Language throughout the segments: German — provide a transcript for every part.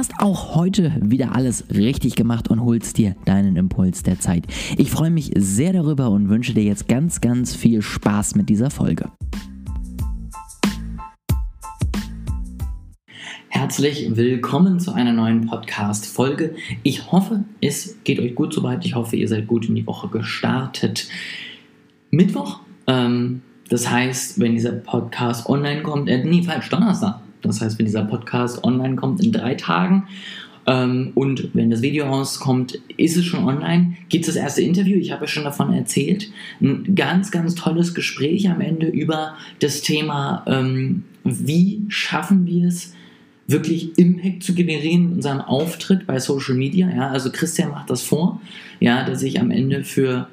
hast auch heute wieder alles richtig gemacht und holst dir deinen Impuls der Zeit. Ich freue mich sehr darüber und wünsche dir jetzt ganz, ganz viel Spaß mit dieser Folge. Herzlich willkommen zu einer neuen Podcast-Folge. Ich hoffe, es geht euch gut soweit. Ich hoffe, ihr seid gut in die Woche gestartet. Mittwoch, ähm, das heißt, wenn dieser Podcast online kommt, äh, nee, falsch, Donnerstag. Das heißt, wenn dieser Podcast online kommt in drei Tagen ähm, und wenn das Video rauskommt, ist es schon online, gibt es das erste Interview. Ich habe ja schon davon erzählt. Ein ganz, ganz tolles Gespräch am Ende über das Thema, ähm, wie schaffen wir es, wirklich Impact zu generieren in unserem Auftritt bei Social Media. Ja, also Christian macht das vor, ja, der sich am Ende für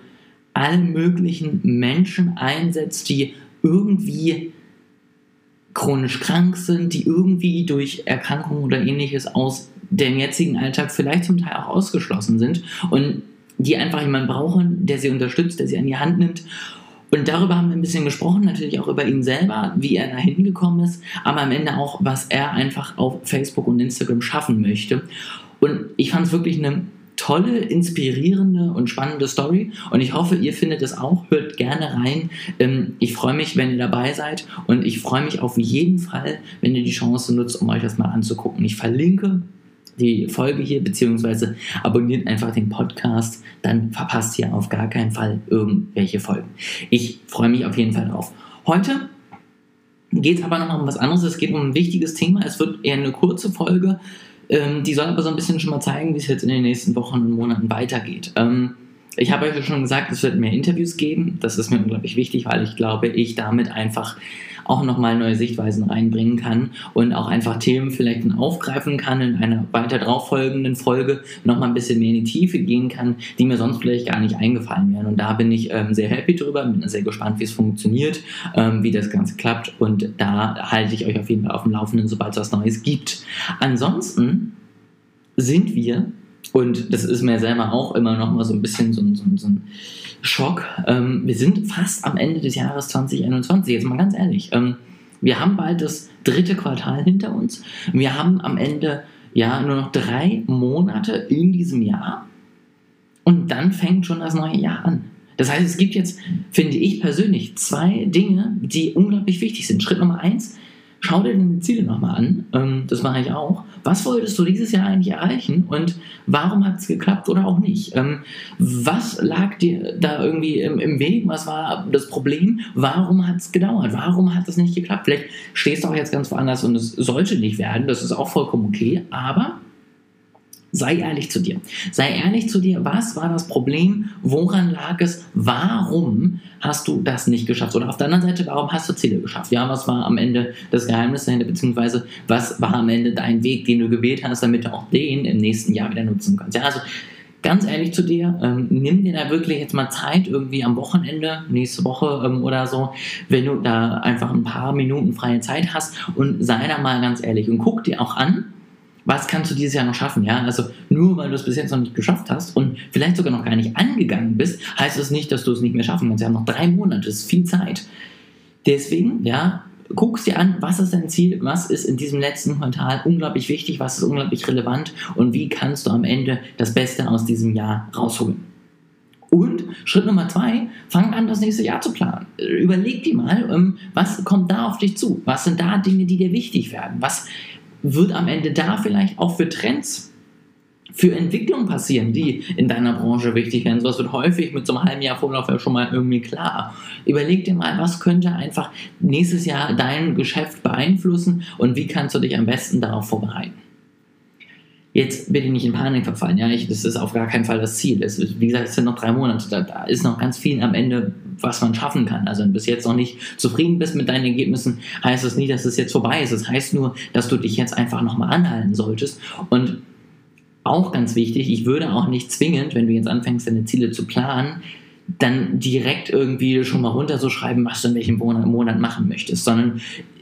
alle möglichen Menschen einsetzt, die irgendwie chronisch krank sind, die irgendwie durch Erkrankungen oder ähnliches aus dem jetzigen Alltag vielleicht zum Teil auch ausgeschlossen sind und die einfach jemanden brauchen, der sie unterstützt, der sie an die Hand nimmt. Und darüber haben wir ein bisschen gesprochen, natürlich auch über ihn selber, wie er da hingekommen ist, aber am Ende auch, was er einfach auf Facebook und Instagram schaffen möchte. Und ich fand es wirklich eine tolle, inspirierende und spannende Story und ich hoffe, ihr findet es auch. Hört gerne rein. Ähm, ich freue mich, wenn ihr dabei seid und ich freue mich auf jeden Fall, wenn ihr die Chance nutzt, um euch das mal anzugucken. Ich verlinke die Folge hier, beziehungsweise abonniert einfach den Podcast, dann verpasst ihr auf gar keinen Fall irgendwelche Folgen. Ich freue mich auf jeden Fall drauf. Heute geht es aber noch um was anderes. Es geht um ein wichtiges Thema. Es wird eher eine kurze Folge. Ähm, die soll aber so ein bisschen schon mal zeigen, wie es jetzt in den nächsten Wochen und Monaten weitergeht. Ähm, ich habe euch schon gesagt, es wird mehr Interviews geben. Das ist mir unglaublich wichtig, weil ich glaube, ich damit einfach auch nochmal neue Sichtweisen reinbringen kann und auch einfach Themen vielleicht aufgreifen kann, in einer weiter drauf folgenden Folge nochmal ein bisschen mehr in die Tiefe gehen kann, die mir sonst vielleicht gar nicht eingefallen wären. Und da bin ich ähm, sehr happy drüber, bin sehr gespannt, wie es funktioniert, ähm, wie das Ganze klappt und da halte ich euch auf jeden Fall auf dem Laufenden, sobald es was Neues gibt. Ansonsten sind wir und das ist mir selber auch immer noch mal so ein bisschen so, so, so ein Schock. Ähm, wir sind fast am Ende des Jahres 2021, jetzt mal ganz ehrlich. Ähm, wir haben bald das dritte Quartal hinter uns. Wir haben am Ende ja nur noch drei Monate in diesem Jahr. Und dann fängt schon das neue Jahr an. Das heißt, es gibt jetzt, finde ich persönlich, zwei Dinge, die unglaublich wichtig sind. Schritt Nummer eins, schau dir deine Ziele nochmal an. Ähm, das mache ich auch. Was wolltest du dieses Jahr eigentlich erreichen und warum hat es geklappt oder auch nicht? Ähm, was lag dir da irgendwie im, im Weg? Was war das Problem? Warum hat es gedauert? Warum hat es nicht geklappt? Vielleicht stehst du auch jetzt ganz woanders und es sollte nicht werden. Das ist auch vollkommen okay. Aber Sei ehrlich zu dir. Sei ehrlich zu dir, was war das Problem? Woran lag es? Warum hast du das nicht geschafft? Oder auf der anderen Seite, warum hast du Ziele geschafft? Ja, was war am Ende das Geheimnis dahinter? Beziehungsweise, was war am Ende dein Weg, den du gewählt hast, damit du auch den im nächsten Jahr wieder nutzen kannst? Ja, also ganz ehrlich zu dir, ähm, nimm dir da wirklich jetzt mal Zeit, irgendwie am Wochenende, nächste Woche ähm, oder so, wenn du da einfach ein paar Minuten freie Zeit hast und sei da mal ganz ehrlich und guck dir auch an, was kannst du dieses Jahr noch schaffen? Ja, also nur weil du es bis jetzt noch nicht geschafft hast und vielleicht sogar noch gar nicht angegangen bist, heißt es das nicht, dass du es nicht mehr schaffen kannst. Wir haben noch drei Monate, das ist viel Zeit. Deswegen, ja, guckst dir an, was ist dein Ziel, was ist in diesem letzten Quartal unglaublich wichtig, was ist unglaublich relevant und wie kannst du am Ende das Beste aus diesem Jahr rausholen. Und Schritt Nummer zwei, fang an, das nächste Jahr zu planen. Überleg dir mal, ähm, was kommt da auf dich zu? Was sind da Dinge, die dir wichtig werden? Was wird am Ende da vielleicht auch für Trends für Entwicklungen passieren, die in deiner Branche wichtig werden. Sowas wird häufig mit so einem halben Jahr Vorlauf ja schon mal irgendwie klar. Überleg dir mal, was könnte einfach nächstes Jahr dein Geschäft beeinflussen und wie kannst du dich am besten darauf vorbereiten. Jetzt bitte nicht in Panik verfallen. Ja, ich, das ist auf gar keinen Fall das Ziel. Es, wie gesagt, es sind noch drei Monate. Da, da, ist noch ganz viel am Ende, was man schaffen kann. Also, wenn du bis jetzt noch nicht zufrieden bist mit deinen Ergebnissen, heißt das nicht, dass es jetzt vorbei ist. Es das heißt nur, dass du dich jetzt einfach nochmal anhalten solltest. Und auch ganz wichtig, ich würde auch nicht zwingend, wenn du jetzt anfängst, deine Ziele zu planen, dann direkt irgendwie schon mal runterzuschreiben, was du in welchem Monat machen möchtest, sondern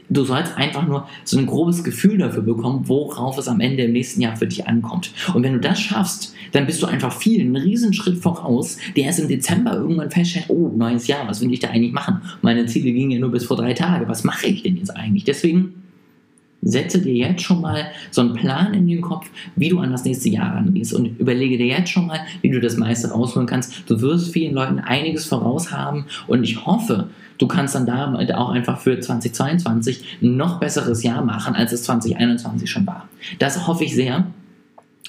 du sollst einfach nur so ein grobes Gefühl dafür bekommen, worauf es am Ende im nächsten Jahr für dich ankommt. Und wenn du das schaffst, dann bist du einfach viel, einen Riesenschritt voraus, der erst im Dezember irgendwann feststellt, oh, neues Jahr, was will ich da eigentlich machen? Meine Ziele gingen ja nur bis vor drei Tage, was mache ich denn jetzt eigentlich? Deswegen setze dir jetzt schon mal so einen Plan in den Kopf, wie du an das nächste Jahr rangehst und überlege dir jetzt schon mal, wie du das meiste rausholen kannst. Du wirst vielen Leuten einiges voraus haben und ich hoffe, du kannst dann damit auch einfach für 2022 ein noch besseres Jahr machen, als es 2021 schon war. Das hoffe ich sehr.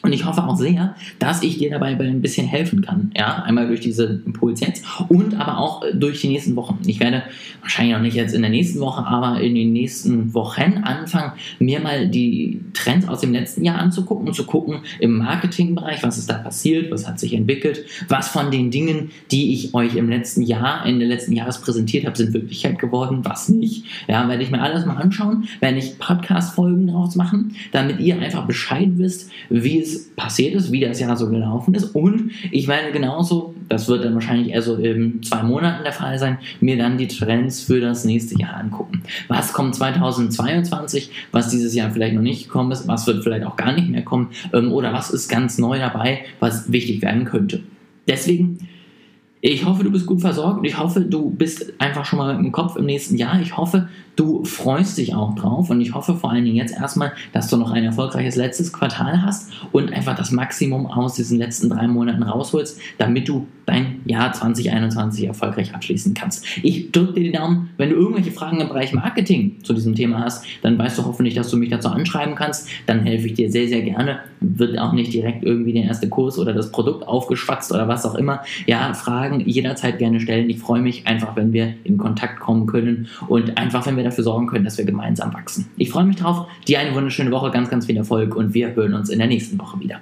Und ich hoffe auch sehr, dass ich dir dabei ein bisschen helfen kann. Ja, einmal durch diese Impuls jetzt und aber auch durch die nächsten Wochen. Ich werde wahrscheinlich noch nicht jetzt in der nächsten Woche, aber in den nächsten Wochen anfangen, mir mal die Trends aus dem letzten Jahr anzugucken und zu gucken im Marketingbereich, was ist da passiert, was hat sich entwickelt, was von den Dingen, die ich euch im letzten Jahr, Ende letzten Jahres präsentiert habe, sind Wirklichkeit geworden, was nicht. Ja, werde ich mir alles mal anschauen, werde ich Podcast-Folgen daraus machen, damit ihr einfach Bescheid wisst, wie es es passiert ist, wie das Jahr so gelaufen ist. Und ich werde genauso, das wird dann wahrscheinlich eher so in zwei Monaten der Fall sein, mir dann die Trends für das nächste Jahr angucken. Was kommt 2022, was dieses Jahr vielleicht noch nicht gekommen ist, was wird vielleicht auch gar nicht mehr kommen ähm, oder was ist ganz neu dabei, was wichtig werden könnte. Deswegen ich hoffe, du bist gut versorgt ich hoffe, du bist einfach schon mal im Kopf im nächsten Jahr. Ich hoffe, du freust dich auch drauf und ich hoffe vor allen Dingen jetzt erstmal, dass du noch ein erfolgreiches letztes Quartal hast und einfach das Maximum aus diesen letzten drei Monaten rausholst, damit du dein Jahr 2021 erfolgreich abschließen kannst. Ich drücke dir die Daumen. Wenn du irgendwelche Fragen im Bereich Marketing zu diesem Thema hast, dann weißt du hoffentlich, dass du mich dazu anschreiben kannst. Dann helfe ich dir sehr, sehr gerne. Wird auch nicht direkt irgendwie der erste Kurs oder das Produkt aufgeschwatzt oder was auch immer. Ja, Fragen jederzeit gerne stellen. Ich freue mich einfach, wenn wir in Kontakt kommen können und einfach, wenn wir dafür sorgen können, dass wir gemeinsam wachsen. Ich freue mich drauf. Dir eine wunderschöne Woche, ganz, ganz viel Erfolg und wir hören uns in der nächsten Woche wieder.